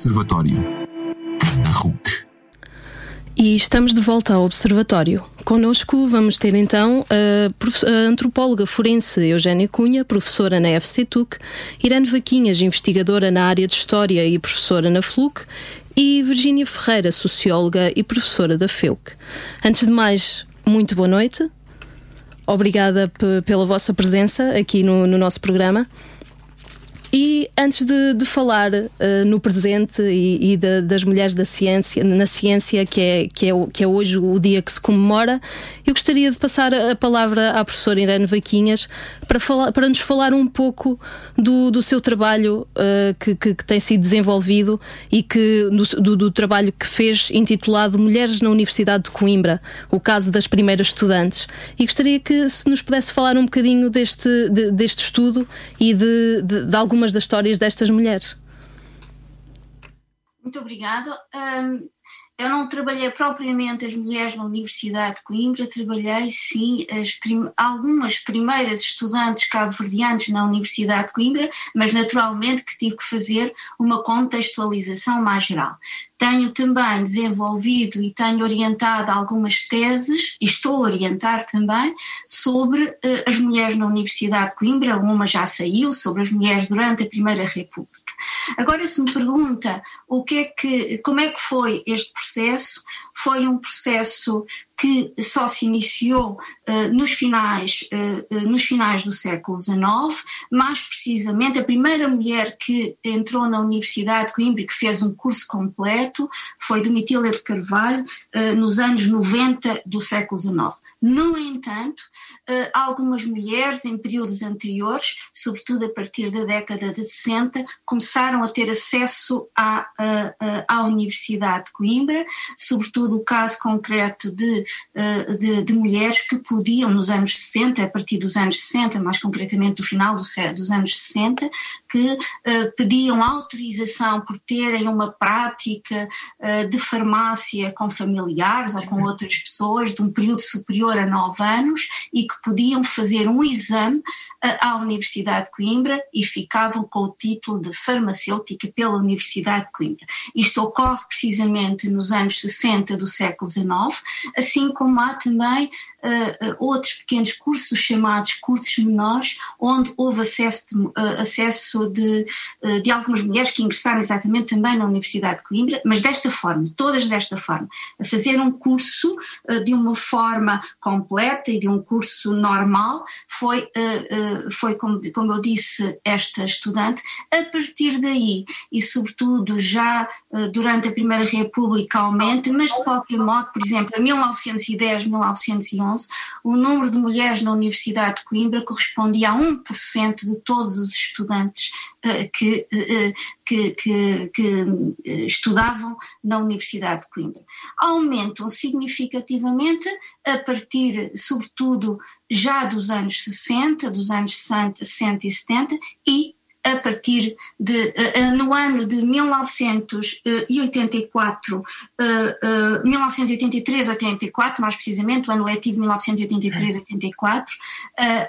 Observatório. A RUC. E estamos de volta ao Observatório. Connosco vamos ter então a, antropóloga forense Eugénia Cunha, professora na FCTUC, Irene Vaquinhas, investigadora na área de História e professora na FLUC, e Virgínia Ferreira, socióloga e professora da FEUC. Antes de mais, muito boa noite. Obrigada pela vossa presença aqui no, no nosso programa. E antes de, de falar uh, no presente e, e das mulheres da ciência, na ciência, que é, que, é, que é hoje o dia que se comemora, eu gostaria de passar a palavra à professora Irene Vaquinhas para, falar, para nos falar um pouco do, do seu trabalho uh, que, que, que, tem sido desenvolvido e que do, do, trabalho que fez intitulado Mulheres na Universidade de Coimbra, o caso das primeiras estudantes. E gostaria que se nos pudesse falar um bocadinho deste, de, deste estudo e de, de, de algumas algumas das histórias destas mulheres. Muito obrigado. Um, eu não trabalhei propriamente as mulheres na Universidade de Coimbra, trabalhei sim prim algumas primeiras estudantes cabo-verdianas na Universidade de Coimbra, mas naturalmente que tive que fazer uma contextualização mais geral. Tenho também desenvolvido e tenho orientado algumas teses, e estou a orientar também, sobre uh, as mulheres na Universidade de Coimbra, uma já saiu, sobre as mulheres durante a Primeira República. Agora, se me pergunta o que é que, como é que foi este processo, foi um processo que só se iniciou uh, nos, finais, uh, nos finais do século XIX, mais precisamente a primeira mulher que entrou na Universidade de Coimbra e que fez um curso completo foi Domitília de Carvalho, uh, nos anos 90 do século XIX. No entanto, eh, algumas mulheres em períodos anteriores, sobretudo a partir da década de 60, começaram a ter acesso à, à, Universidade de Coimbra, sobretudo o caso concreto de, eh, de, de, mulheres que podiam, nos anos 60, a partir dos anos 60, mais concretamente do final do, dos anos 60, que uh, pediam autorização por terem uma prática uh, de farmácia com familiares ou com outras pessoas de um período superior a nove anos e que podiam fazer um exame uh, à Universidade de Coimbra e ficavam com o título de farmacêutica pela Universidade de Coimbra. Isto ocorre precisamente nos anos 60 do século XIX, assim como há também outros pequenos cursos chamados cursos menores, onde houve acesso de, uh, acesso de, uh, de algumas mulheres que ingressaram exatamente também na Universidade de Coimbra, mas desta forma, todas desta forma, a fazer um curso de uma forma completa e de um curso normal, foi, foi como, como eu disse, esta estudante. A partir daí, e sobretudo já durante a Primeira República aumenta, mas de qualquer modo, por exemplo, em 1910, 1911, 2011, o número de mulheres na Universidade de Coimbra correspondia a 1% de todos os estudantes uh, que, uh, que, que, que uh, estudavam na Universidade de Coimbra. Aumentam significativamente a partir, sobretudo, já dos anos 60, dos anos 60 e 70 e a partir de no ano de 1984, uh, uh, 1983-84, mais precisamente, o ano letivo 1983-84,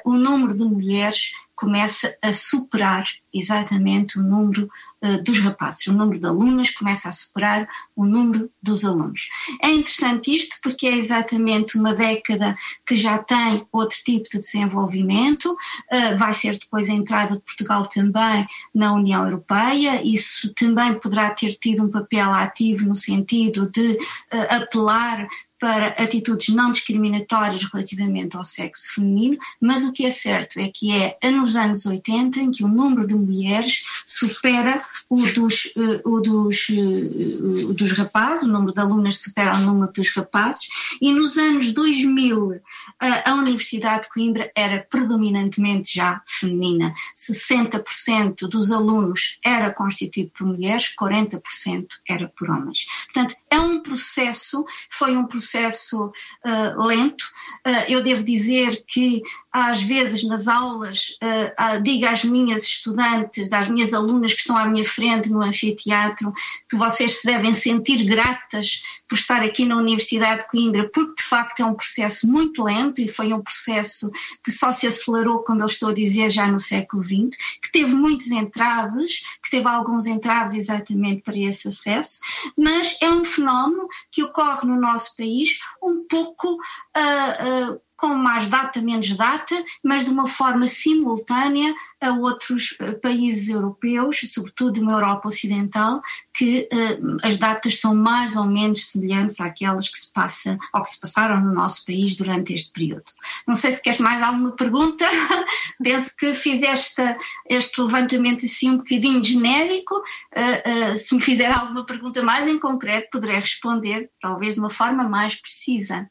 o número de mulheres começa a superar exatamente o número uh, dos rapazes, o número de alunas começa a superar o número dos alunos. É interessante isto porque é exatamente uma década que já tem outro tipo de desenvolvimento, uh, vai ser depois a entrada de Portugal também na União Europeia, isso também poderá ter tido um papel ativo no sentido de uh, apelar para atitudes não discriminatórias relativamente ao sexo feminino, mas o que é certo é que é nos anos 80 em que o número de mulheres supera o dos, uh, o dos, uh, dos rapazes, o número de alunas supera o número dos rapazes, e nos anos 2000 uh, a Universidade de Coimbra era predominantemente já feminina. 60% dos alunos era constituído por mulheres, 40% era por homens. Portanto, é um processo, foi um processo uh, lento. Uh, eu devo dizer que às vezes nas aulas, uh, digo às minhas estudantes, às minhas alunas que estão à minha frente no anfiteatro, que vocês se devem sentir gratas por estar aqui na Universidade de Coimbra, porque de facto é um processo muito lento e foi um processo que só se acelerou, como eu estou a dizer, já no século XX, que teve muitos entraves, teve alguns entraves exatamente para esse acesso, mas é um fenómeno que ocorre no nosso país um pouco. Uh, uh, com mais data, menos data, mas de uma forma simultânea a outros eh, países europeus, sobretudo na Europa Ocidental, que uh, as datas são mais ou menos semelhantes àquelas que se passa ou que se passaram no nosso país durante este período. Não sei se queres mais alguma pergunta, penso que fiz esta, este levantamento assim um bocadinho genérico, uh, uh, se me fizer alguma pergunta mais em concreto poderei responder talvez de uma forma mais precisa.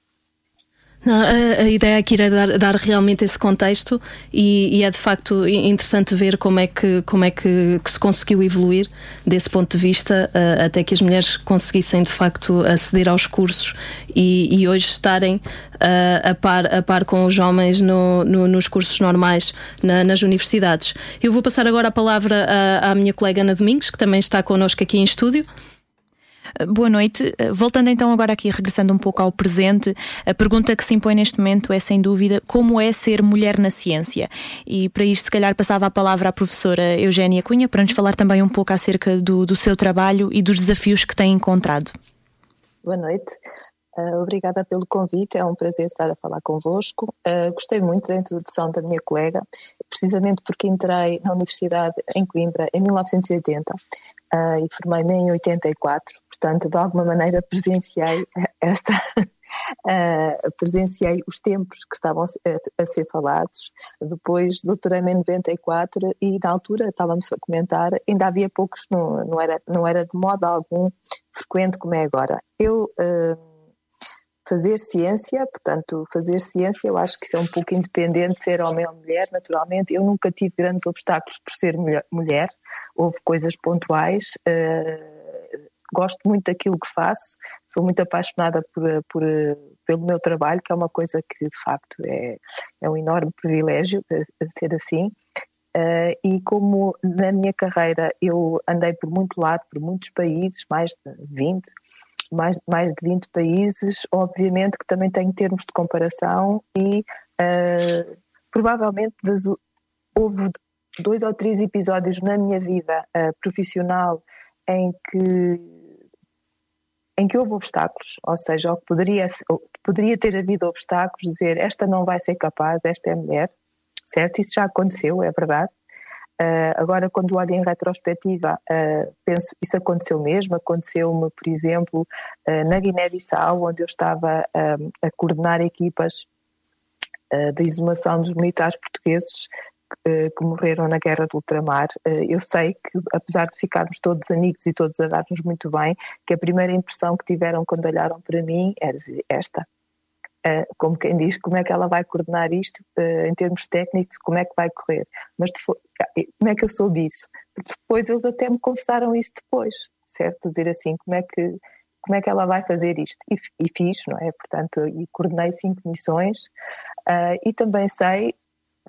Não, a, a, ideia aqui era dar, dar realmente esse contexto e, e, é de facto interessante ver como é que, como é que, que se conseguiu evoluir desse ponto de vista uh, até que as mulheres conseguissem de facto aceder aos cursos e, e hoje estarem uh, a, par, a par com os homens no, no, nos cursos normais na, nas universidades. Eu vou passar agora a palavra à, à minha colega Ana Domingos, que também está connosco aqui em estúdio. Boa noite. Voltando então agora aqui, regressando um pouco ao presente, a pergunta que se impõe neste momento é sem dúvida como é ser mulher na ciência. E para isto, se calhar, passava a palavra à professora Eugénia Cunha para nos falar também um pouco acerca do, do seu trabalho e dos desafios que tem encontrado. Boa noite. Uh, obrigada pelo convite, é um prazer estar a falar convosco. Uh, gostei muito da introdução da minha colega, precisamente porque entrei na Universidade em Coimbra em 1980 uh, e formei-me em 84 portanto, de alguma maneira presenciei esta, uh, presenciei os tempos que estavam a, a ser falados, depois doutorei-me em 94 e na altura estávamos a comentar, ainda havia poucos, não, não, era, não era de modo algum frequente como é agora. Eu... Uh, fazer ciência, portanto, fazer ciência, eu acho que isso é um pouco independente, ser homem ou mulher, naturalmente. Eu nunca tive grandes obstáculos por ser mulher, houve coisas pontuais. Uh, gosto muito daquilo que faço, sou muito apaixonada por, por, pelo meu trabalho, que é uma coisa que de facto é, é um enorme privilégio ser assim. Uh, e como na minha carreira eu andei por muito lado, por muitos países, mais de 20, mais, mais de 20 países, obviamente que também tenho termos de comparação e uh, provavelmente das, houve dois ou três episódios na minha vida uh, profissional em que em que houve obstáculos, ou seja, poderia, poderia ter havido obstáculos, dizer esta não vai ser capaz, esta é mulher, certo? Isso já aconteceu, é verdade. Uh, agora, quando olho em retrospectiva, uh, penso isso aconteceu mesmo. Aconteceu-me, por exemplo, uh, na Guiné-Bissau, onde eu estava a coordenar equipas de exumação dos militares portugueses que morreram na guerra do ultramar, eh, eu sei que, apesar de ficarmos todos amigos e todos a dar-nos muito bem, que a primeira impressão que tiveram quando olharam para mim era esta. Eh, como quem diz, como é que ela vai coordenar isto em termos técnicos, como é que vai correr. Mas como é que eu soube isso? Depois eles até me confessaram isso depois, certo? Dizer assim, como é que como é que ela vai fazer isto? E, e fiz, não é? Portanto, e coordenei cinco missões uh, e também sei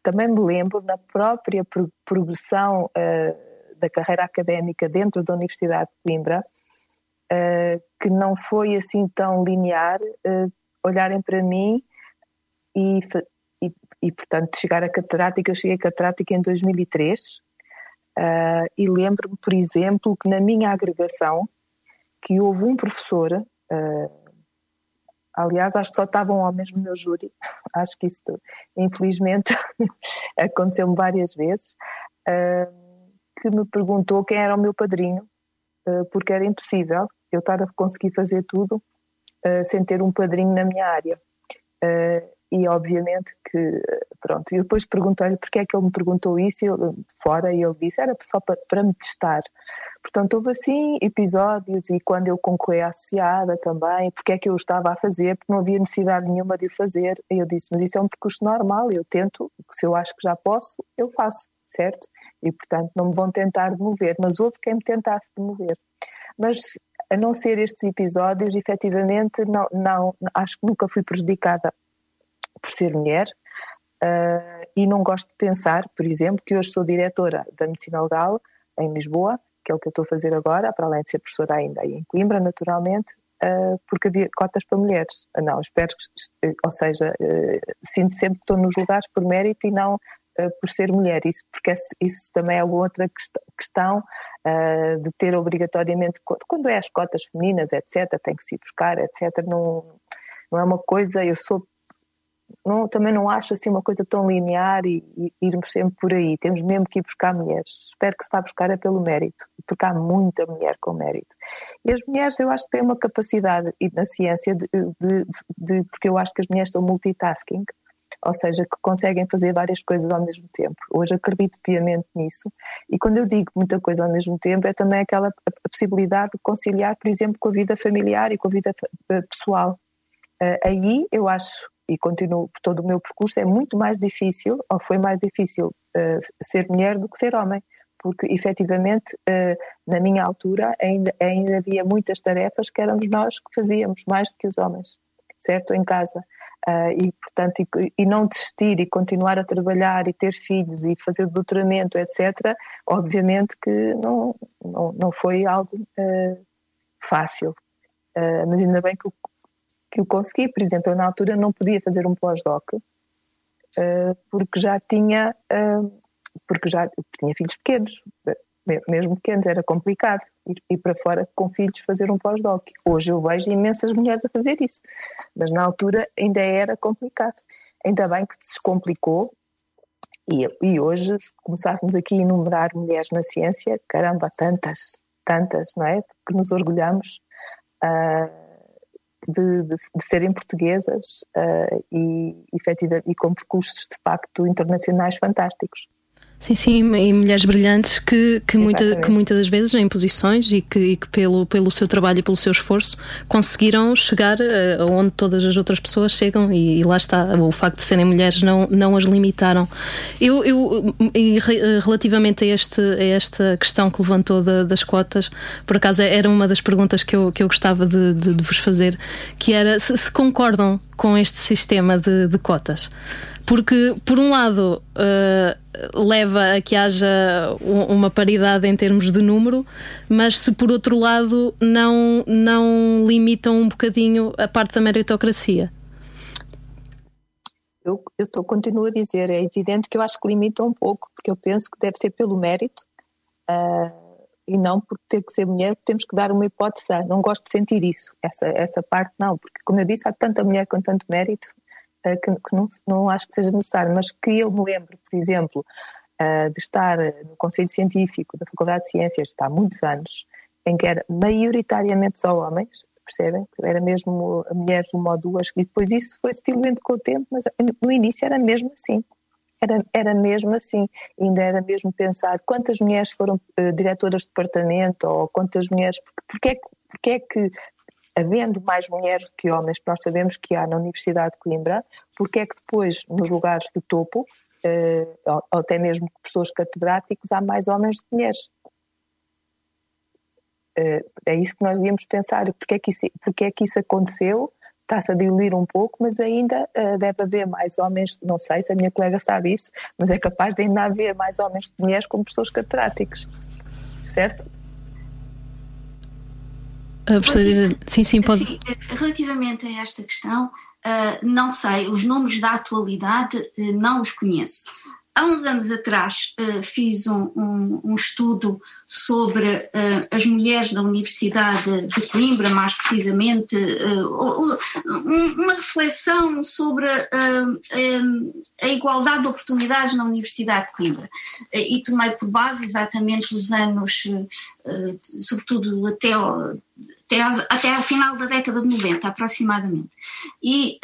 também me lembro na própria progressão uh, da carreira académica dentro da Universidade de Coimbra, uh, que não foi assim tão linear, uh, olharem para mim e, e, e, portanto, chegar a catedrática. Eu cheguei a catedrática em 2003 e lembro-me, por exemplo, que na minha agregação, que houve um professor Aliás, acho que só estavam homens no meu júri. Acho que isso, infelizmente, aconteceu-me várias vezes. Que me perguntou quem era o meu padrinho, uh, porque era impossível eu estar a conseguir fazer tudo uh, sem ter um padrinho na minha área. E obviamente que, pronto, eu depois perguntei-lhe porque é que ele me perguntou isso ele, fora e ele disse era só para, para me testar. Portanto, houve assim episódios e quando eu concorri à associada também, porque é que eu estava a fazer, porque não havia necessidade nenhuma de o fazer. E eu disse, mas isso é um percurso normal, eu tento, se eu acho que já posso, eu faço, certo? E portanto não me vão tentar demover, mas houve quem me tentasse demover. Mas a não ser estes episódios, efetivamente, não, não, acho que nunca fui prejudicada por ser mulher. uh, e não gosto de pensar, por exemplo, que hoje sou diretora da Medicina Legal em Lisboa, que é o que eu estou a fazer agora, para além de ser professora ainda em Coimbra, naturalmente, uh, porque havia cotas para mulheres. Uh, não, espero que, ou seja, sinto sempre que estou nos lugares por mérito e não por ser mulher, isso porque isso também é outra questão de ter obrigatoriamente, quando é as cotas femininas, etc., tem que se buscar, etc., não, não é uma coisa, eu sou não, também não acho assim uma coisa tão linear e, e, irmos sempre por aí. Temos mesmo que ir buscar mulheres. Espero que se vá buscar é pelo mérito, porque há muita mulher com mérito. E as mulheres eu acho que têm uma capacidade na ciência de, de, de, porque eu acho que as mulheres estão multitasking, ou seja, que conseguem fazer várias coisas ao mesmo tempo. Hoje acredito piamente nisso. E quando eu digo muita coisa ao mesmo tempo, é também aquela possibilidade de conciliar, por exemplo, com a vida familiar e com a vida pessoal. Uh, aí eu acho e continuo por todo o meu percurso, é muito mais difícil, ou foi mais difícil, uh, ser mulher do que ser homem, porque efetivamente uh, na minha altura ainda, ainda havia muitas tarefas que éramos nós que fazíamos, mais do que os homens, certo? Em casa. Uh, e portanto e, e, não desistir e continuar a trabalhar e ter filhos e fazer doutoramento etc obviamente que não não, não foi algo uh, fácil uh, mas ainda bem que o, que o consegui. Por exemplo, eu na altura não podia fazer um pós-doc uh, porque já tinha, uh, porque já tinha filhos pequenos, mesmo pequenos, era complicado ir, ir para fora com filhos fazer um pós-doc. Hoje eu vejo imensas mulheres a fazer isso, mas na altura ainda era complicado. Ainda bem que se descomplicou e, e hoje, se começássemos aqui a enumerar mulheres na ciência, caramba, tantas, tantas, não é? Que nos orgulhamos. Uh, de, de, de serem portuguesas uh, e, efetiva, e com percursos de facto internacionais fantásticos. Sim, sim, e mulheres brilhantes que, que, muita, que muitas das vezes em posições e que, e que, pelo, pelo seu trabalho e pelo seu esforço conseguiram chegar uh, aonde todas as outras pessoas chegam e, e, lá está, o facto de serem mulheres não, não as limitaram. Eu, eu e relativamente a, este, a esta questão que levantou da, das cotas, por acaso era uma das perguntas que eu, que eu gostava de, de, de vos fazer, que era se, se concordam com este sistema de, de cotas. Porque, por um lado, uh, leva a que haja uma paridade em termos de número, mas se por outro lado não, não limitam um bocadinho a parte da meritocracia. Eu, eu tô, continuo a dizer, é evidente que eu acho que limita um pouco, porque eu penso que deve ser pelo mérito uh, e não por ter que ser mulher, temos que dar uma hipótese. Não gosto de sentir isso, essa, essa parte não, porque como eu disse, há tanta mulher com tanto mérito uh, que, que não, não, acho que seja necessário, mas que eu me lembro, por exemplo, uh, de estar no Conselho Científico da Faculdade de Ciências, há muitos anos, em que era maioritariamente só homens, percebem? Era mesmo mulheres uma ou duas, e depois isso foi diluindo com o tempo, mas no início era mesmo assim. Era, era mesmo assim, ainda era mesmo pensar quantas mulheres foram uh, diretoras de departamento ou quantas mulheres, porque, porque, é, porque é que havendo mais mulheres do que homens, que nós sabemos que há na Universidade de Coimbra, porque é que depois, nos lugares de topo, uh, ou, ou, até mesmo pessoas catedráticos, há mais homens do que mulheres? Uh, é isso que nós devíamos pensar. Porque é que isso, porque é que isso aconteceu? Está-se a diluir um pouco, mas ainda uh, deve haver mais homens, não sei se a minha colega sabe isso, mas é capaz de ainda haver mais homens do que mulheres como pessoas catedráticas. Certo? sim, sim, pode. Relativamente a esta questão, uh, não sei, os números da atualidade uh, não os conheço. Há uns anos atrás uh, fiz um, um, um, estudo sobre uh, as mulheres na Universidade de Coimbra, mais precisamente, uh, uma reflexão sobre a igualdade de oportunidades na Universidade de Coimbra. e tomei por base exatamente os anos, sobretudo até, até, até ao final da década de 90, aproximadamente. E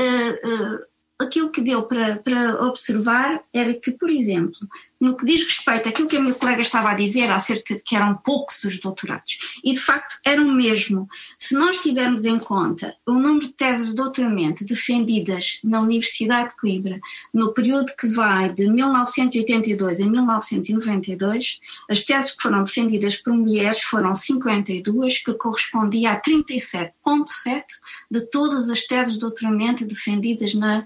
aquilo que deu para, para observar era que, por exemplo, no que diz respeito àquilo que a minha colega estava a dizer acerca de que eram poucos os doutorados, e de facto eram mesmo, se nós tivermos em conta o número de teses de doutoramento defendidas na Universidade de Coimbra no período que vai de 1982 a 1992, as teses que foram defendidas por mulheres foram 52, que correspondia a 37,7 de todas as teses de doutoramento defendidas na eh,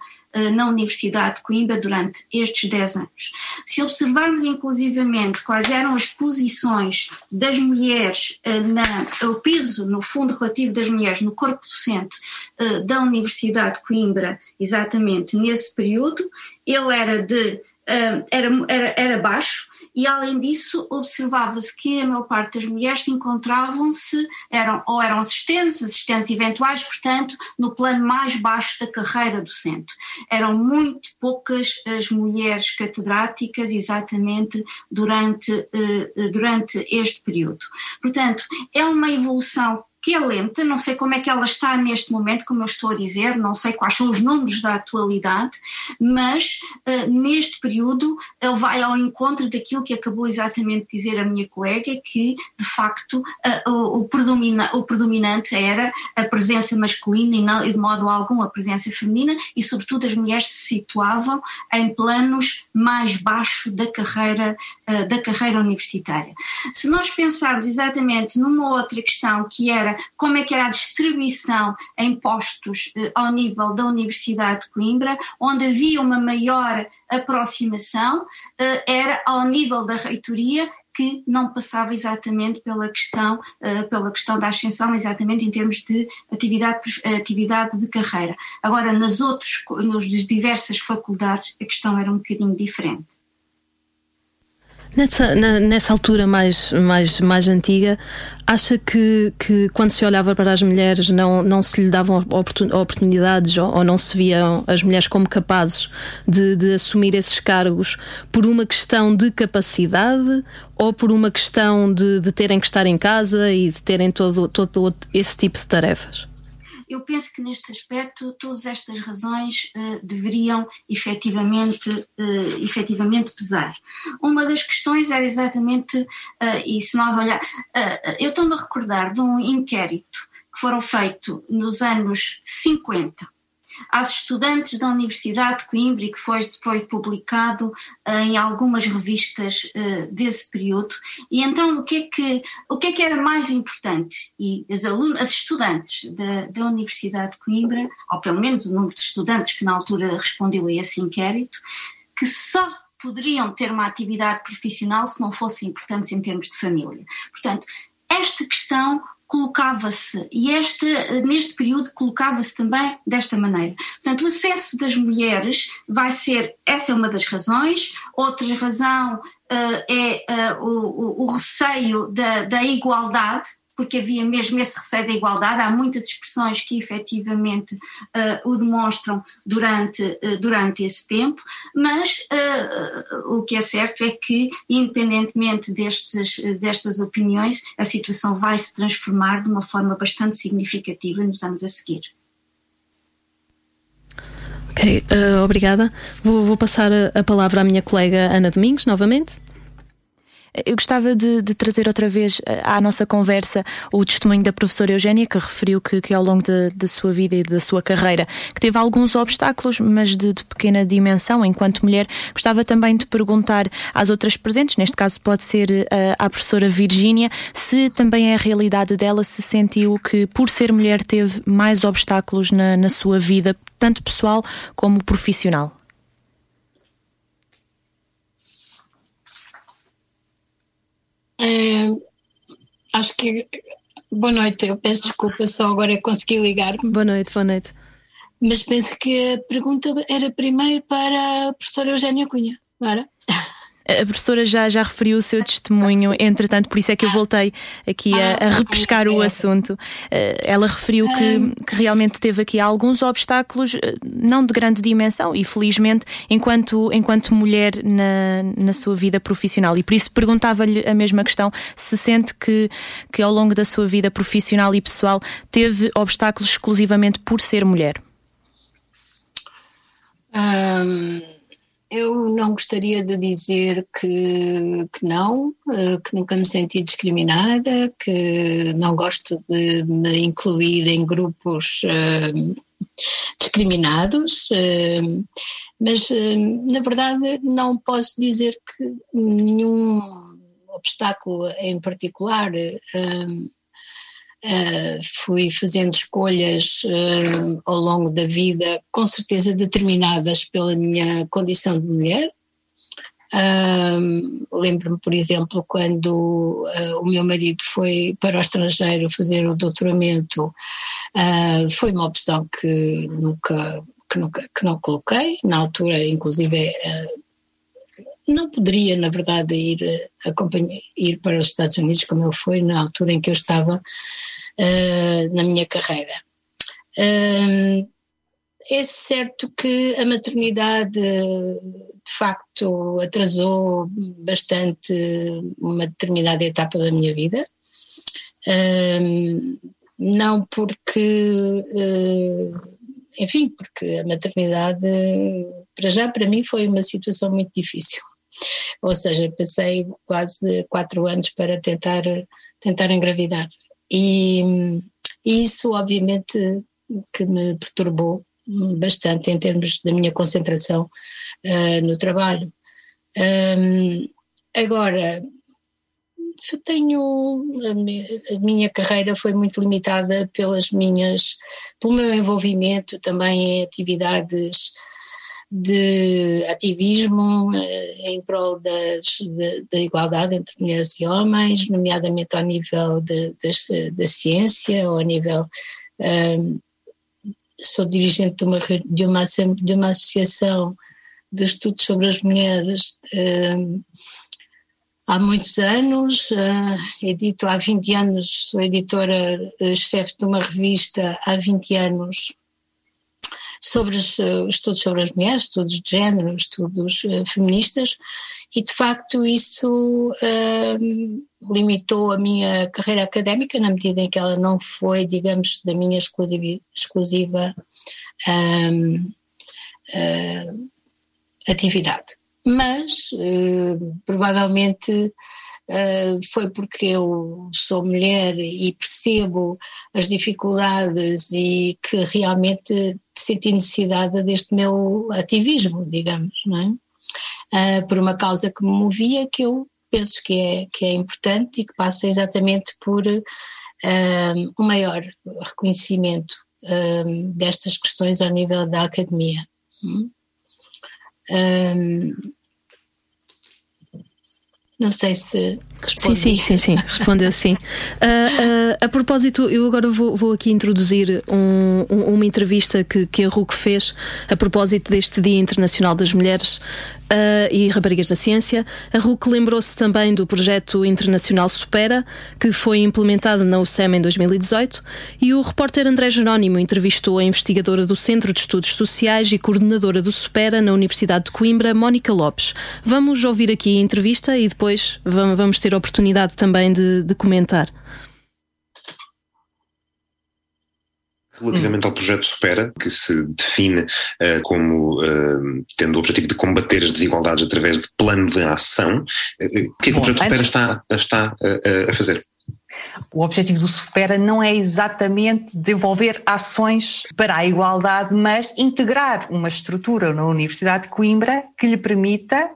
na Universidade de Coimbra durante estes 10 anos. Se observarmos inclusivamente quais eram as posições das mulheres, eh, na, o peso no fundo relativo das mulheres no corpo docente eh, da Universidade de Coimbra, exatamente nesse período, ele era de era, era, era baixo, e além disso observava-se que a maior parte das mulheres se encontravam-se, eram, ou eram assistentes, assistentes eventuais, portanto, no plano mais baixo da carreira docente. Eram muito poucas as mulheres catedráticas exatamente durante, eh, durante este período. Portanto, é uma evolução que é lenta, não sei como é que ela está neste momento, como eu estou a dizer, não sei quais são os números da atualidade, mas uh, neste período ele vai ao encontro daquilo que acabou exatamente de dizer a minha colega, que de facto uh, o, o, predomina, o, predominante era a presença masculina e, não, e de modo algum a presença feminina e sobretudo as mulheres se situavam em planos mais baixos da carreira, uh, da carreira universitária. Se nós pensarmos exatamente numa outra questão que era como é que era a distribuição em postos eh, ao nível da Universidade de Coimbra, onde havia uma maior aproximação, eh, era ao nível da reitoria que não passava exatamente pela questão, uh, pela questão da ascensão, exatamente em termos de atividade, atividade de carreira. Agora, nas outras, nas diversas faculdades, a questão era um bocadinho diferente. Nessa, na, nessa altura mais, mais, mais antiga, acha que, que quando se olhava para as mulheres não, não se lhe davam oportunidades ou, ou não se viam as mulheres como capazes de, de assumir esses cargos por uma questão de capacidade ou por uma questão de, de terem que estar em casa e de terem todo, todo esse tipo de tarefas? Eu penso que neste aspecto todas estas razões uh, deveriam efetivamente, uh, efetivamente pesar. Uma das questões era exatamente, uh, e se nós olhar, eu estou-me a recordar de um inquérito que foram feito nos anos 50 às estudantes da Universidade de Coimbra e que foi, foi publicado eh, em algumas revistas uh, desse período. E então o que é que, o que, é que era mais importante? E as, as estudantes da, da Universidade de Coimbra, ou pelo menos o número de estudantes que na altura respondeu a esse inquérito, que só poderiam ter uma atividade profissional se não fossem importantes em termos de família. Portanto, esta questão colocava-se, e este, neste período colocava-se também desta maneira. Portanto, o acesso das mulheres vai ser, essa é uma das razões, outra razão uh, é uh, o, o, receio da, da igualdade, porque havia mesmo esse receio da igualdade. Há muitas expressões que efetivamente uh, o demonstram durante, uh, durante esse tempo, mas uh, o que é certo é que, independentemente destes, destas opiniões, a situação vai se transformar de uma forma bastante significativa nos anos a seguir. Ok, obrigada. Vou, vou passar a, palavra à minha colega Ana Domingos, novamente. Eu gostava de, de, trazer outra vez eh, à nossa conversa o testemunho da professora Eugénia, que referiu que, que ao longo da sua vida e da sua carreira que teve alguns obstáculos, mas de, de, pequena dimensão enquanto mulher. Gostava também de perguntar às outras presentes, neste caso pode ser uh, à professora Virgínia, se também é a realidade dela, se sentiu que por ser mulher teve mais obstáculos na, na sua vida, tanto pessoal como profissional. É, acho que. Boa noite, eu peço desculpa, só agora consegui ligar. -me. Boa noite, boa noite. Mas penso que a pergunta era primeiro para a professora Eugénia Cunha, não era? A professora já, já referiu o seu testemunho, entretanto, por isso é que eu voltei aqui a, a repescar o assunto. Ela referiu que, que, realmente teve aqui alguns obstáculos, eh, não de grande dimensão, e felizmente, enquanto, enquanto mulher na, na sua vida profissional. E por isso perguntava-lhe a mesma questão: se sente que, que ao longo da sua vida profissional e pessoal teve obstáculos exclusivamente por ser mulher? Um eu não gostaria de dizer que, que não, eh, que nunca me senti discriminada, que não gosto de me incluir em grupos uh, discriminados, uh, mas na verdade não posso dizer que nenhum obstáculo em particular. Uh, fui fazendo escolhas uh, ao longo da vida, com certeza determinadas pela minha condição de mulher. Uh, Lembro-me, por exemplo, quando o meu marido foi para o estrangeiro fazer o doutoramento, foi uma opção que nunca, que nunca que não coloquei. Na altura, inclusive, não poderia, na verdade, ir, acompanhar, ir para os Estados Unidos como eu fui na altura em que eu estava uh, na minha carreira. Uh, é certo que a maternidade de facto atrasou bastante uma determinada etapa da minha vida. Uh, não porque, enfim, porque a maternidade, para já, para mim, foi uma situação muito difícil. Ou seja, passei quase quatro anos para tentar, tentar engravidar. E, e isso, obviamente, que me perturbou bastante em termos da minha concentração uh, no trabalho. Um, agora, eu tenho a minha, carreira foi muito limitada pelas minhas pelo meu envolvimento também em atividades de ativismo eh, em prol das, de, da igualdade entre mulheres e homens, nomeadamente ao nível da ciência, ou ao nível. Um, sou dirigente de uma, de, uma, de uma associação de estudos sobre as mulheres um, há muitos anos, uh, edito há 20 anos, sou editora-chefe de uma revista há 20 anos sobre os eh, estudos sobre as mulheres, estudos de género, estudos uh, feministas, e de facto isso uh, limitou a minha carreira académica na medida em que ela não foi, digamos, da minha exclusiva, exclusiva um, uh, atividade. Mas provavelmente foi porque eu sou mulher e percebo as dificuldades e que realmente senti necessidade deste meu ativismo, digamos, não é? Uh, por uma causa que me movia, que eu penso que é, que é importante e que passa exatamente por um maior reconhecimento destas questões ao nível da academia. Um, não sei se Sim, sim, sim, sim, respondeu sim. Uh, uh, a propósito, eu agora vou, vou aqui introduzir um, um, uma entrevista que, que a RUC fez a propósito deste Dia Internacional das Mulheres uh, e Raparigas da Ciência. A RUC lembrou-se também do projeto internacional Supera, que foi implementado na UCEM em 2018, e o repórter André Jerónimo entrevistou a investigadora do Centro de Estudos Sociais e coordenadora do Supera na Universidade de Coimbra, Mónica Lopes. Vamos ouvir aqui a entrevista e depois vamos ter a oportunidade também de, de comentar. Relativamente ao projeto Supera, que se define uh, como uh, tendo o objetivo de combater as desigualdades através de plano de ação, uh, o que é que Bom, o projeto Supera está, está a fazer? O objetivo do Supera não é exatamente desenvolver ações para a igualdade, mas integrar uma estrutura na Universidade de Coimbra que lhe permita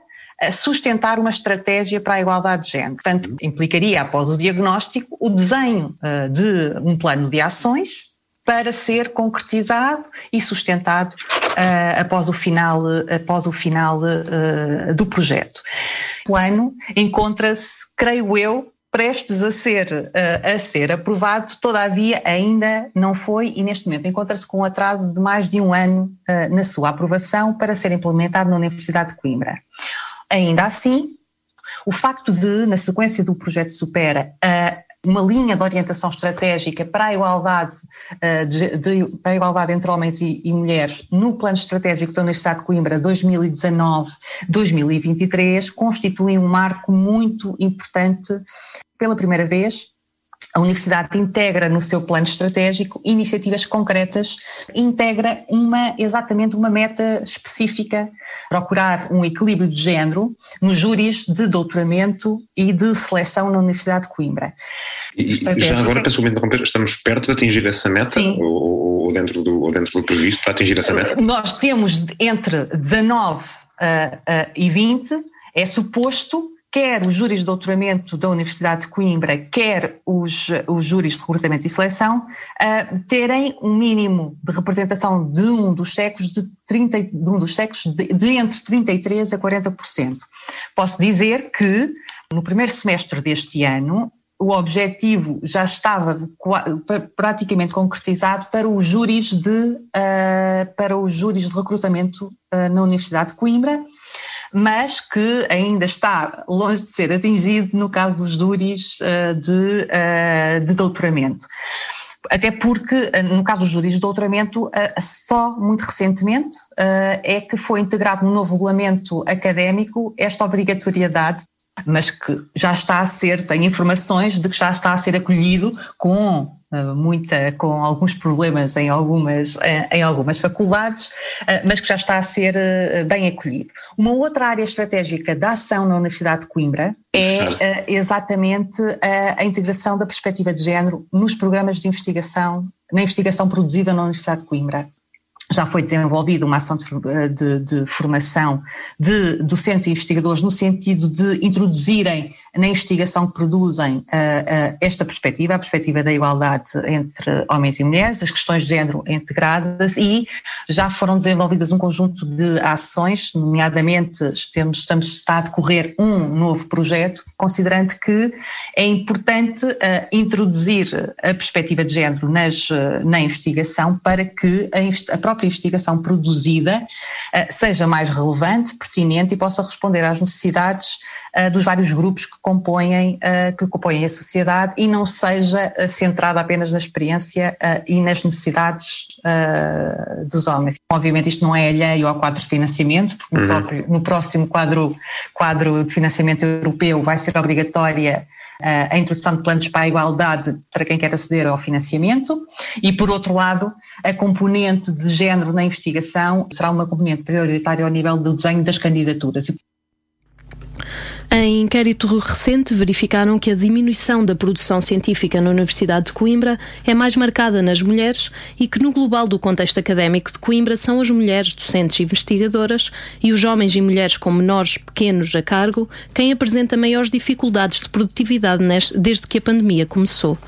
sustentar uma estratégia para a igualdade de género. Portanto, implicaria, após o diagnóstico, o desenho de um plano de ações para ser concretizado e sustentado uh, após o final, após o final uh, do projeto. O plano encontra-se, creio eu, prestes a ser, uh, a ser aprovado, todavia ainda não foi e neste momento encontra-se com um atraso de mais de um ano na sua aprovação para ser implementado na Universidade de Coimbra. Ainda assim, o facto de, na sequência do projeto Supera, uma linha de orientação estratégica para a igualdade, eh, de, de, para a igualdade entre homens e, e, mulheres no plano estratégico da Universidade de Coimbra 2019-2023 constitui um marco muito importante pela primeira vez a Universidade integra no seu plano estratégico iniciativas concretas, integra uma, exatamente uma meta específica, procurar um equilíbrio de género nos júris de doutoramento e de seleção na Universidade de Coimbra. E, já agora, peço estamos perto de atingir essa meta? Ou, ou, dentro do, ou dentro do previsto para atingir essa meta? Nós temos entre 19 uh, uh, e 20, é suposto quer os júris de doutoramento da Universidade de Coimbra, quer os, os júris de recrutamento e seleção, uh, terem um mínimo de representação de um dos sexos de, 30, de um dos sexos de, de entre 33% a 40%. Posso dizer que no primeiro semestre deste ano o objetivo já estava praticamente concretizado para os júris de, uh, para os júris de recrutamento uh, na Universidade de Coimbra mas que ainda está longe de ser atingido no caso dos júris uh, de, uh, de doutoramento. Até porque, eh, no caso dos júris de doutoramento, só muito recentemente é que foi integrado no novo regulamento académico esta obrigatoriedade, mas que já está a ser, tem informações de que já está a ser acolhido com eh, muita, com alguns problemas em algumas, eh, em algumas faculdades, eh, mas que já está a ser bem acolhido. Uma outra área estratégica da ação na Universidade de Coimbra é exatamente a, a integração da perspectiva de género nos programas de investigação, na investigação produzida na Universidade de Coimbra já foi desenvolvida uma ação de, de, de, formação de docentes e investigadores no sentido de introduzirem na investigação que produzem uh, uh, esta perspectiva, a perspectiva da igualdade entre homens e mulheres, as questões de género integradas e já foram desenvolvidas um conjunto de ações, nomeadamente temos, estamos, está a decorrer um novo projeto, considerando que é importante uh, introduzir a perspectiva de género nas, na investigação para que a, a própria investigação produzida seja mais relevante, pertinente e possa responder às necessidades dos vários grupos que compõem, uh, que compõem a sociedade e não seja centrada apenas na experiência e nas necessidades dos homens. Obviamente isto não é alheio ao quadro de financiamento, porque no, uhum. próprio, no próximo quadro, quadro de financiamento europeu vai ser obrigatória a introdução de planos para a igualdade para quem quer aceder ao financiamento e, por outro lado, a componente de género na investigação será uma componente prioritária ao nível do desenho das candidaturas. Em inquérito recente, verificaram que a diminuição da produção científica na Universidade de Coimbra é mais marcada nas mulheres e que, no global do contexto académico de Coimbra, são as mulheres docentes e investigadoras e os homens e mulheres com menores pequenos a cargo quem apresenta maiores dificuldades de produtividade desde que a pandemia começou.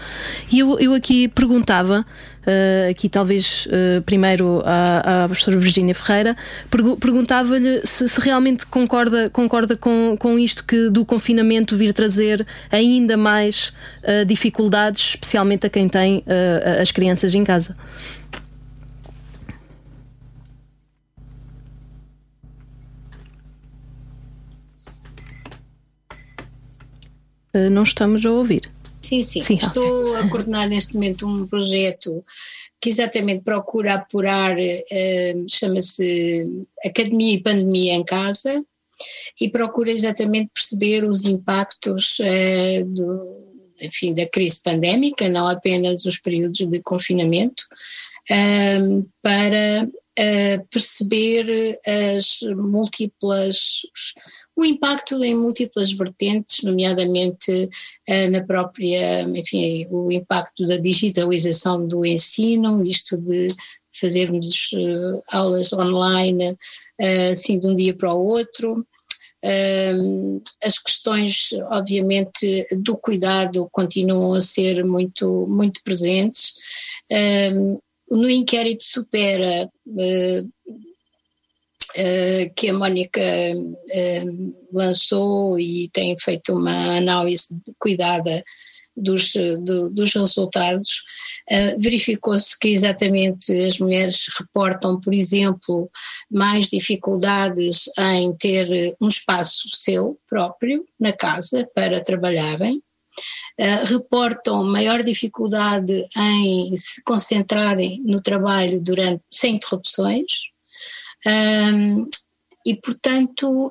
E eu, eu aqui perguntava uh, aqui talvez uh, primeiro à, à professora Virgínia Ferreira, pergu perguntava-lhe se, se, realmente concorda, concorda com, com isto que do confinamento vir trazer ainda mais uh, dificuldades, especialmente a quem tem as crianças em casa. Não estamos a ouvir. Sim, sim, sim Estou a coordenar neste momento um projeto que exatamente procura apurar, uh, chama-se Academia e Pandemia em Casa, e procura exatamente perceber os impactos uh, do, enfim, da crise pandémica, não apenas os períodos de confinamento, uh, para perceber as múltiplas, o impacto em múltiplas vertentes, nomeadamente uh, na própria, enfim, o impacto da digitalização do ensino, isto de fazermos uh, aulas online uh, assim de um dia para o outro. as questões, obviamente, do cuidado continuam a ser muito, muito presentes. no inquérito supera uh, que a Mónica uh, lançou e tem feito uma análise cuidada dos, do, dos resultados, uh, verificou-se que exatamente as mulheres reportam, por exemplo, mais dificuldades em ter um espaço seu próprio na casa para trabalharem. Uh, reportam maior dificuldade em se concentrarem no trabalho durante sem interrupções, um, e, portanto,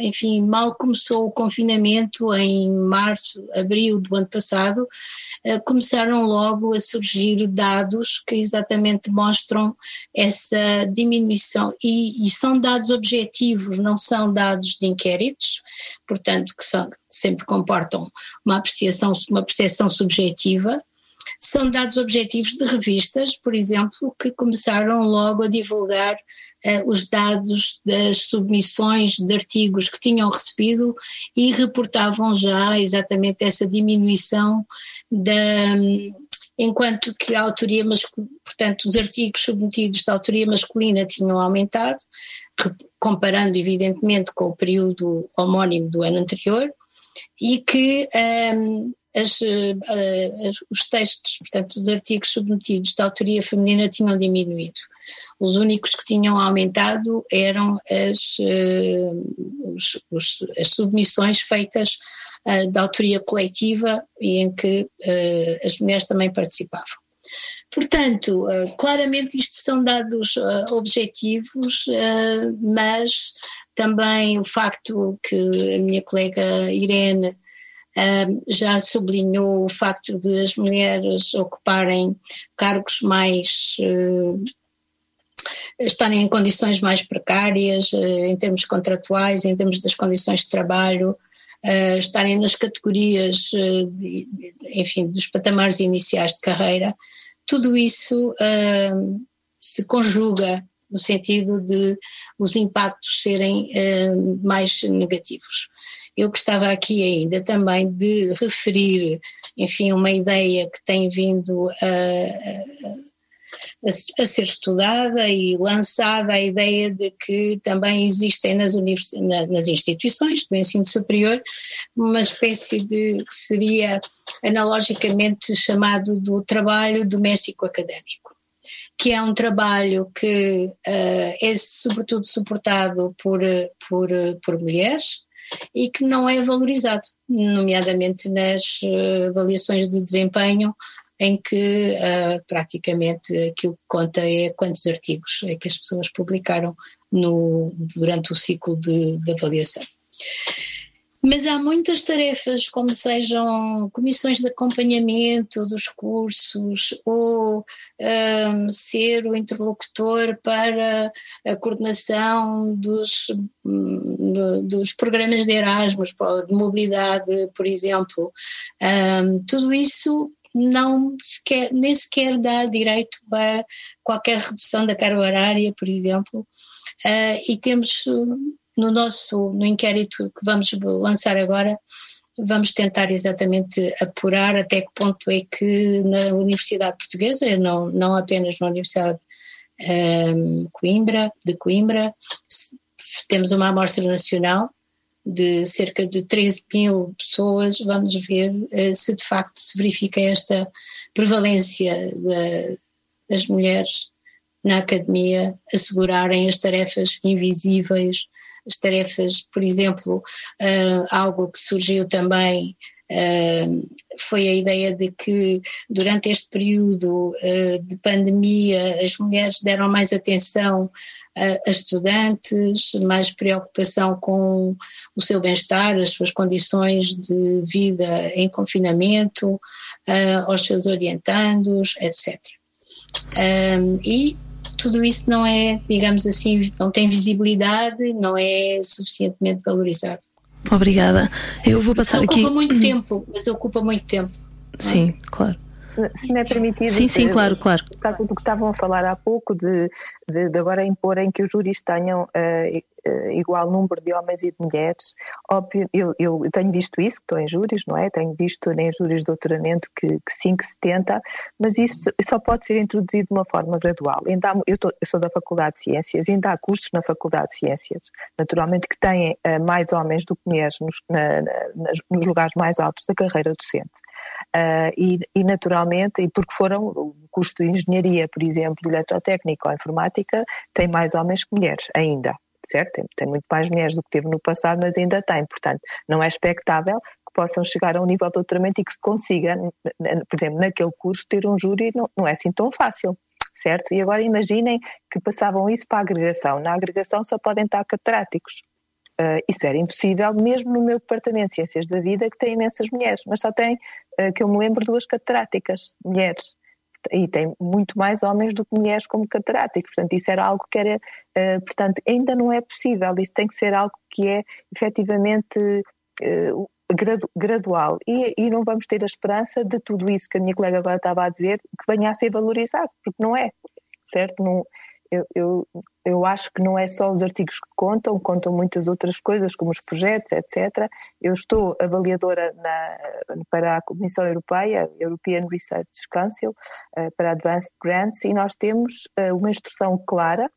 enfim, mal começou o confinamento em março, abril do ano passado, eh, começaram logo a surgir dados que exatamente mostram essa diminuição. E, e são dados objetivos, não são dados de inquéritos, portanto, que são, sempre comportam uma apreciação, uma percepção subjetiva. São dados objetivos de revistas, por exemplo, que começaram logo a divulgar os dados das submissões de artigos que tinham recebido e reportavam já exatamente essa diminuição da. Enquanto que a autoria masculina, portanto, os artigos submetidos da autoria masculina tinham aumentado, comparando evidentemente com o período homónimo do ano anterior, e que um, as, uh, os textos, portanto, os artigos submetidos da autoria feminina tinham diminuído. Os únicos que tinham aumentado eram as, uh, os, os, as submissões feitas uh, da autoria coletiva e em que as mulheres também participavam. Portanto, claramente isto são dados objetivos, mas também o facto que a minha colega Irene já sublinhou o facto de as mulheres ocuparem cargos mais. Uh, estarem em condições mais precárias, uh, em termos contratuais, em termos das condições de trabalho, uh, estarem nas categorias, de, enfim, dos patamares iniciais de carreira, tudo isso se conjuga no sentido de os impactos serem mais negativos. Eu gostava aqui ainda também de referir, enfim, uma ideia que tem vindo a, a, a ser estudada e lançada, a ideia de que também existem nas, nas instituições do ensino superior uma espécie de que seria analogicamente chamado do trabalho doméstico académico que é um trabalho que uh, é sobretudo suportado por, por, por mulheres, e que não é valorizado, nomeadamente nas uh, avaliações de desempenho, em que uh, praticamente aquilo que conta é quantos artigos é que as pessoas publicaram no, durante o ciclo de, de avaliação. Mas há muitas tarefas, como sejam comissões de acompanhamento dos cursos, ou um, ser o interlocutor para a coordenação dos, hum, dos programas de Erasmus, de mobilidade, por exemplo. Um, tudo isso não sequer, nem sequer dá direito a qualquer redução da carga horária, por exemplo, uh, e temos no nosso no inquérito que vamos lançar agora, vamos tentar exatamente apurar até que ponto é que na Universidade Portuguesa, não, não apenas na Universidade um, Coimbra, de Coimbra, temos uma amostra nacional de cerca de 13 mil pessoas, vamos ver uh, se de facto se verifica esta prevalência de, das mulheres na academia assegurarem as tarefas invisíveis as tarefas, por exemplo, uh, algo que surgiu também Uh, foi a ideia de que durante este período uh, de pandemia as mulheres deram mais atenção a, a estudantes, mais preocupação com o seu bem-estar, as suas condições de vida em confinamento, uh, aos seus orientandos, etc. e tudo isso não é, digamos assim, não tem visibilidade, não é suficientemente valorizado. Obrigada. Eu vou passar ocupa aqui. Ocupa muito tempo, mas ocupa muito tempo. Sim, é? claro se, me é permitido. Sim, sim, claro, claro. Por causa do que estavam a falar há pouco, de, de, de agora imporem que os júris tenham uh, igual número de homens e de mulheres. Óbvio, eu, eu tenho visto isso, estou em júris, não é? Tenho visto em júris de doutoramento que, que sim, que se tenta, mas isso só pode ser introduzido de uma forma gradual. Ainda há, eu, tô, eu, sou da Faculdade de Ciências, ainda há cursos na Faculdade de Ciências, naturalmente que têm uh, mais homens do que mulheres nos, na, na, nos lugares mais altos da carreira docente. Uh, e, e, naturalmente, e porque foram o curso de engenharia, por exemplo, eletrotécnica ou informática, tem mais homens que mulheres ainda, certo? Tem, tem, muito mais mulheres do que teve no passado, mas ainda tem, portanto, não é expectável que possam chegar a um nível de doutoramento e que se consiga, por exemplo, naquele curso ter um júri não, não é assim tão fácil certo? E agora imaginem que passavam isso para a agregação. Na agregação só podem estar catedráticos. Uh, isso era impossível, mesmo no meu departamento de Ciências da Vida, que tem imensas mulheres, mas só tem, uh, que eu me lembro, duas catedráticas, mulheres. E tem muito mais homens do que mulheres como catedráticos. Portanto, isso era algo que era. Uh, portanto, ainda não é possível. Isso tem que ser algo que é efetivamente gradu, gradual. E, e não vamos ter a esperança de tudo isso que a minha colega agora estava a dizer, que venha a ser valorizado, porque não é. Certo? Não, eu, eu, eu acho que não é só os artigos que contam, contam muitas outras coisas, como os projetos, etc. Eu estou avaliadora na, para a Comissão Europeia, European Research Council, uh, para Advanced Grants, e nós temos uh, uma instrução clara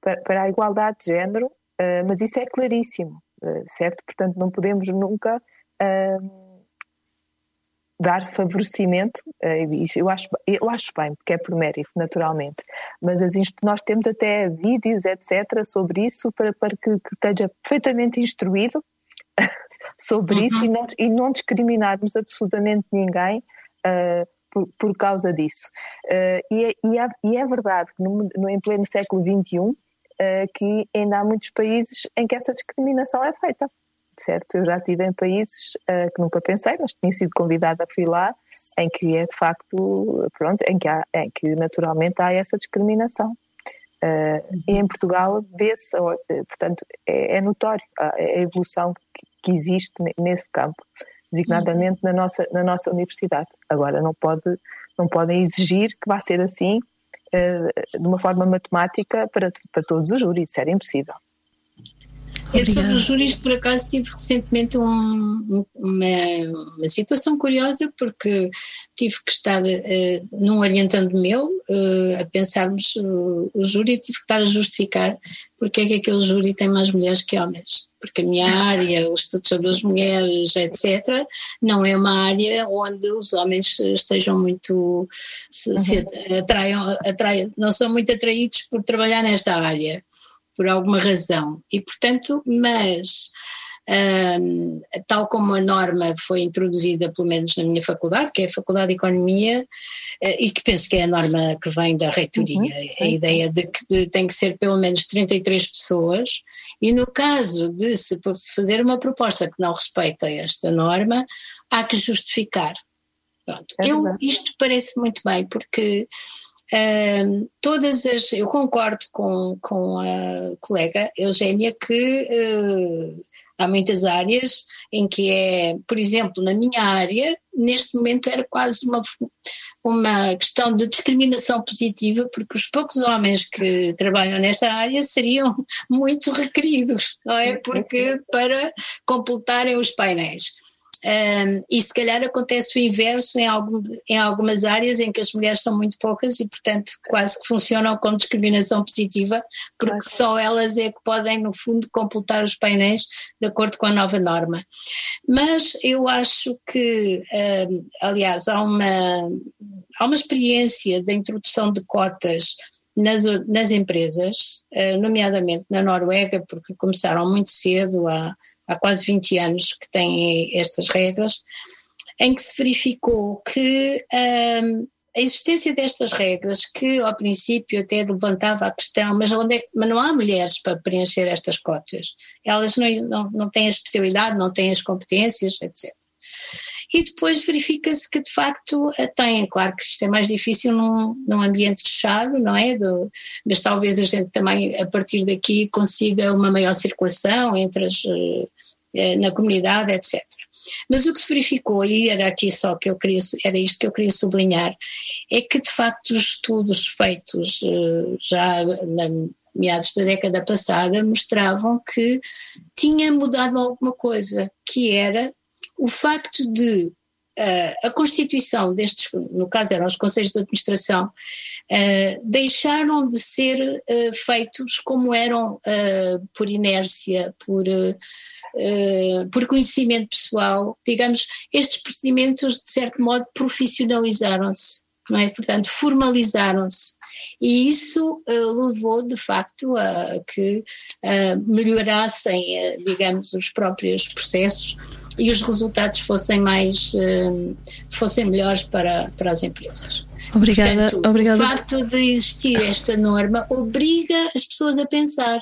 para, a igualdade de género, uh, mas isso é claríssimo, certo? Portanto, não podemos nunca dar favorecimento, isso eu acho, eu acho bem, porque é por mérito, naturalmente, mas as, nós temos até vídeos, etc., sobre isso, para, para que, que esteja perfeitamente instruído sobre uhum. isso e não, e não discriminarmos absolutamente ninguém uh, por, por, causa disso. Uh, e, é, e, é, e, é, verdade que no, no, em pleno século XXI uh, que ainda há muitos países em que essa discriminação é feita certo? Eu já estive em países uh, que nunca pensei, mas tinha sido convidada ir lá, em que é de facto, pronto, em que, há, em que naturalmente há essa discriminação. Uh, e em Portugal vê-se, portanto, é, é, notório a, a evolução que, que, existe nesse campo, designadamente na nossa, na nossa universidade. Agora, não, pode, não podem exigir que vá ser assim uh, de uma forma matemática para, para todos os júris, isso era impossível. É sobre os júris, por acaso tive recentemente um, uma, uma, situação curiosa, porque tive que estar uh, num orientando meu uh, a pensarmos uh, o júri, tive que estar a justificar porque é que aquele júri tem mais mulheres que homens. Porque a minha área, o estudo sobre as mulheres, etc., não é uma área onde os homens estejam muito. Se, se uhum. atraiam, atraiam, não são muito atraídos por trabalhar nesta área por alguma razão. E, portanto, mas. Um, tal como a norma foi introduzida, pelo menos na minha faculdade, que é a Faculdade de Economia, uh, e que penso que é a norma que vem da reitoria, uhum, a ideia de que tem que ser pelo menos 33 pessoas, e no caso de se fazer uma proposta que não respeita esta norma, há que justificar. Pronto. É eu, isto parece muito bem, porque Uh, todas as. Eu concordo com, com a colega Eugénia que uh, há muitas áreas em que é, por exemplo, na minha área, neste momento era quase uma, uma questão de discriminação positiva, porque os poucos homens que trabalham nesta área seriam muito requeridos, não é? Porque para completarem os painéis. Um, e se calhar acontece o inverso em, algum, em algumas áreas em que as mulheres são muito poucas e, portanto, quase que funcionam como discriminação positiva, porque okay. só elas é que podem, no fundo, completar os painéis de acordo com a nova norma. Mas eu acho que, um, aliás, há uma, há uma experiência da introdução de cotas nas, nas empresas, uh, nomeadamente na Noruega, porque começaram muito cedo a há quase 20 anos que têm estas regras, em que se verificou que um, a existência destas regras, que ao princípio até levantava a questão, mas, onde é, mas não há mulheres para preencher estas cotas, elas não, não, não têm a especialidade, não têm as competências, etc. E depois verifica-se que de facto têm, claro que isto é mais difícil num, num ambiente fechado, não é? Do, mas talvez a gente também a partir daqui consiga uma maior circulação entre as, eh, na comunidade, etc. Mas o que se verificou, e era aqui só que eu queria, era isto que eu queria sublinhar, é que de facto os estudos feitos eh, já na meados da década passada mostravam que tinha mudado alguma coisa, que era o facto de uh, a constituição destes, no caso eram os conselhos de administração, uh, deixaram de ser uh, feitos como eram por inércia, por, por conhecimento pessoal. Digamos, estes procedimentos, de certo modo, profissionalizaram-se, não é? Portanto, formalizaram-se. E isso uh, levou, de facto, a que uh, melhorassem, uh, digamos, os próprios processos e os resultados fossem mais, fossem melhores para, para as empresas. Obrigada, Portanto, obrigada. O facto de existir esta norma obriga as pessoas a pensar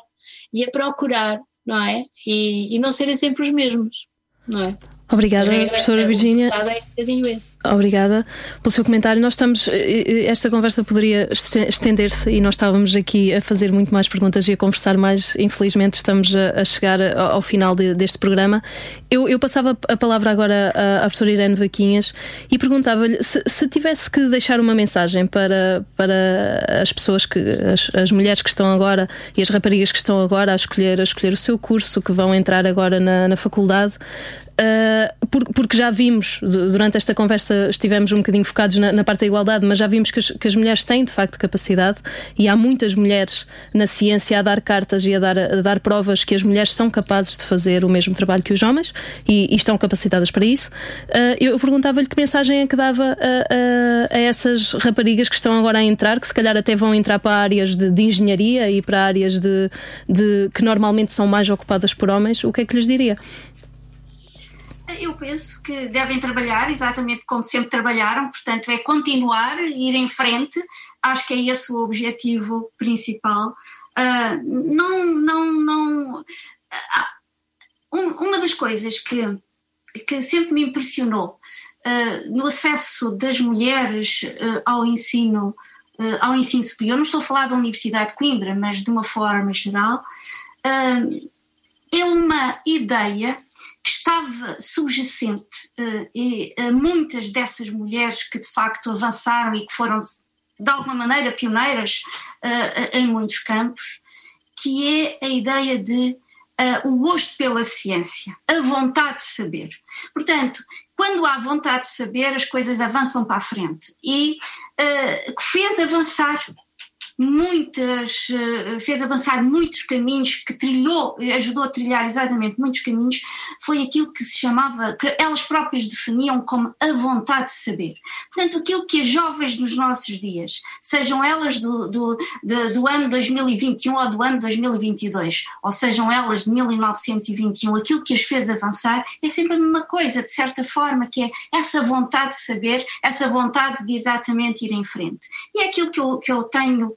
e a procurar, não é? E, e não serem sempre os mesmos, não é? Obrigada, regra, professora é bocadinho esse. Obrigada pelo seu comentário. Nós estamos, esta conversa poderia estender-se e nós estávamos aqui a fazer muito mais perguntas e a conversar mais. Infelizmente, estamos a, a chegar ao final de, deste programa. Eu, eu, passava a palavra agora à, à professora Irene Vaquinhas e perguntava-lhe se, se, tivesse que deixar uma mensagem para, para as pessoas, que as, as, mulheres que estão agora e as raparigas que estão agora a escolher, a escolher o seu curso, que vão entrar agora na, na faculdade. Uh, porque já vimos, durante esta conversa estivemos um bocadinho focados na, na parte da igualdade, mas já vimos que as, que as, mulheres têm de facto capacidade e há muitas mulheres na ciência a dar cartas e a dar, a dar provas que as mulheres são capazes de fazer o mesmo trabalho que os homens e, e estão capacitadas para isso. Uh, eu perguntava-lhe que mensagem é que dava a, a, a, essas raparigas que estão agora a entrar, que se calhar até vão entrar para áreas de, de engenharia e para áreas de, de, que normalmente são mais ocupadas por homens, o que é que lhes diria? Eu penso que devem trabalhar exatamente como sempre trabalharam, portanto, é continuar, ir em frente. Acho que é esse o objetivo principal. Uh, não, não, não. Uh, uma das coisas que, que sempre me impressionou uh, no acesso das mulheres ao ensino, ao ensino superior, não estou a falar da Universidade de Coimbra, mas de uma forma geral, é uma ideia que estava subjacente uh, e uh, muitas dessas mulheres que de facto avançaram e que foram de alguma maneira pioneiras uh, em muitos campos, que é a ideia de o gosto pela ciência, a vontade de saber. Portanto, quando há vontade de saber, as coisas avançam para a frente. E que fez avançar muitas, eh, fez avançar muitos caminhos, que trilhou, ajudou a trilhar exatamente muitos caminhos, foi aquilo que se chamava, que elas próprias definiam como a vontade de saber. Portanto, aquilo que as jovens nos nossos dias, sejam elas do, do, do, ano 2021 ou do ano 2022, ou sejam elas de 1921, aquilo que as fez avançar é sempre a mesma coisa, de certa forma, que é essa vontade de saber, essa vontade de exatamente ir em frente. E é aquilo que eu, que eu tenho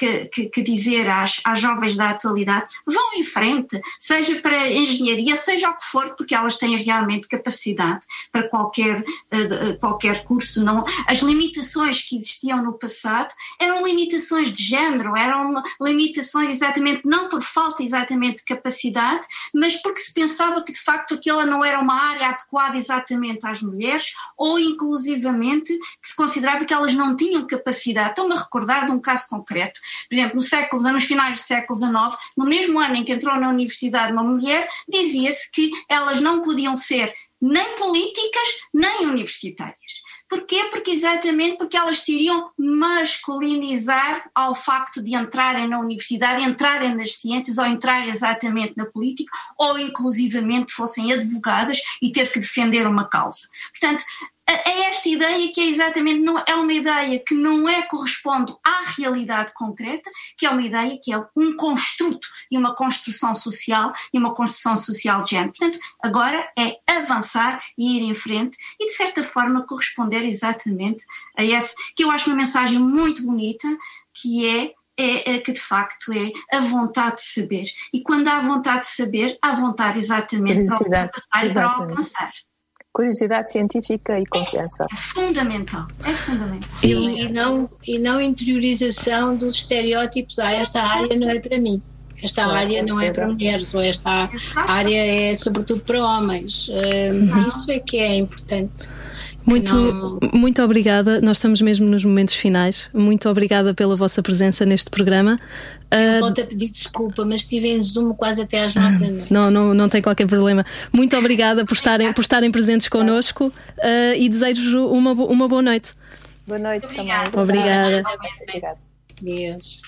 que, que, que, dizer às, às jovens da atualidade: vão em frente, seja para engenharia, seja o que for, porque elas têm realmente capacidade para qualquer, uh, qualquer curso. Não, as limitações que existiam no passado eram limitações de género, eram limitações exatamente não por falta exatamente de capacidade, mas porque se pensava que de facto aquela não era uma área adequada exatamente às mulheres, ou inclusivamente que se considerava que elas não tinham capacidade. Estou-me a recordar de um caso concreto. Por exemplo, no século, nos finais do século XIX, no mesmo ano em que entrou na universidade uma mulher, dizia-se que elas não podiam ser nem políticas nem universitárias. Porquê? Porque exatamente porque elas se iriam masculinizar ao facto de entrarem na universidade, entrarem nas ciências ou entrarem exatamente na política ou inclusivamente fossem advogadas e ter que defender uma causa. Portanto, é esta ideia que é exatamente não é uma ideia que não é corresponde à realidade concreta, que é uma ideia que é um construto e uma construção social e uma construção social de género. Portanto, agora é avançar e ir em frente e de certa forma corresponder exatamente a esse que eu acho uma mensagem muito bonita, que é é, é, que de facto é a vontade de saber. E quando há vontade de saber, há vontade exatamente para alcançar para alcançar curiosidade científica e confiança. É fundamental, é fundamental. E, e, não, e não interiorização dos estereótipos, ah, esta área não é para mim. Esta claro, área não é para mulheres, ou esta área é sobretudo para homens. Um, isso é que é importante. Muito, não... muito obrigada. Nós estamos mesmo nos momentos finais. Muito obrigada pela vossa presença neste programa. Eu volto a pedir desculpa, mas estive em Zoom quase até às nove da noite. Não, não, não tem qualquer problema. Muito obrigada por estarem, por estarem presentes connosco uh, e desejo uma, uma boa noite. Boa noite Obrigada. também. Obrigada. Obrigada. Deus.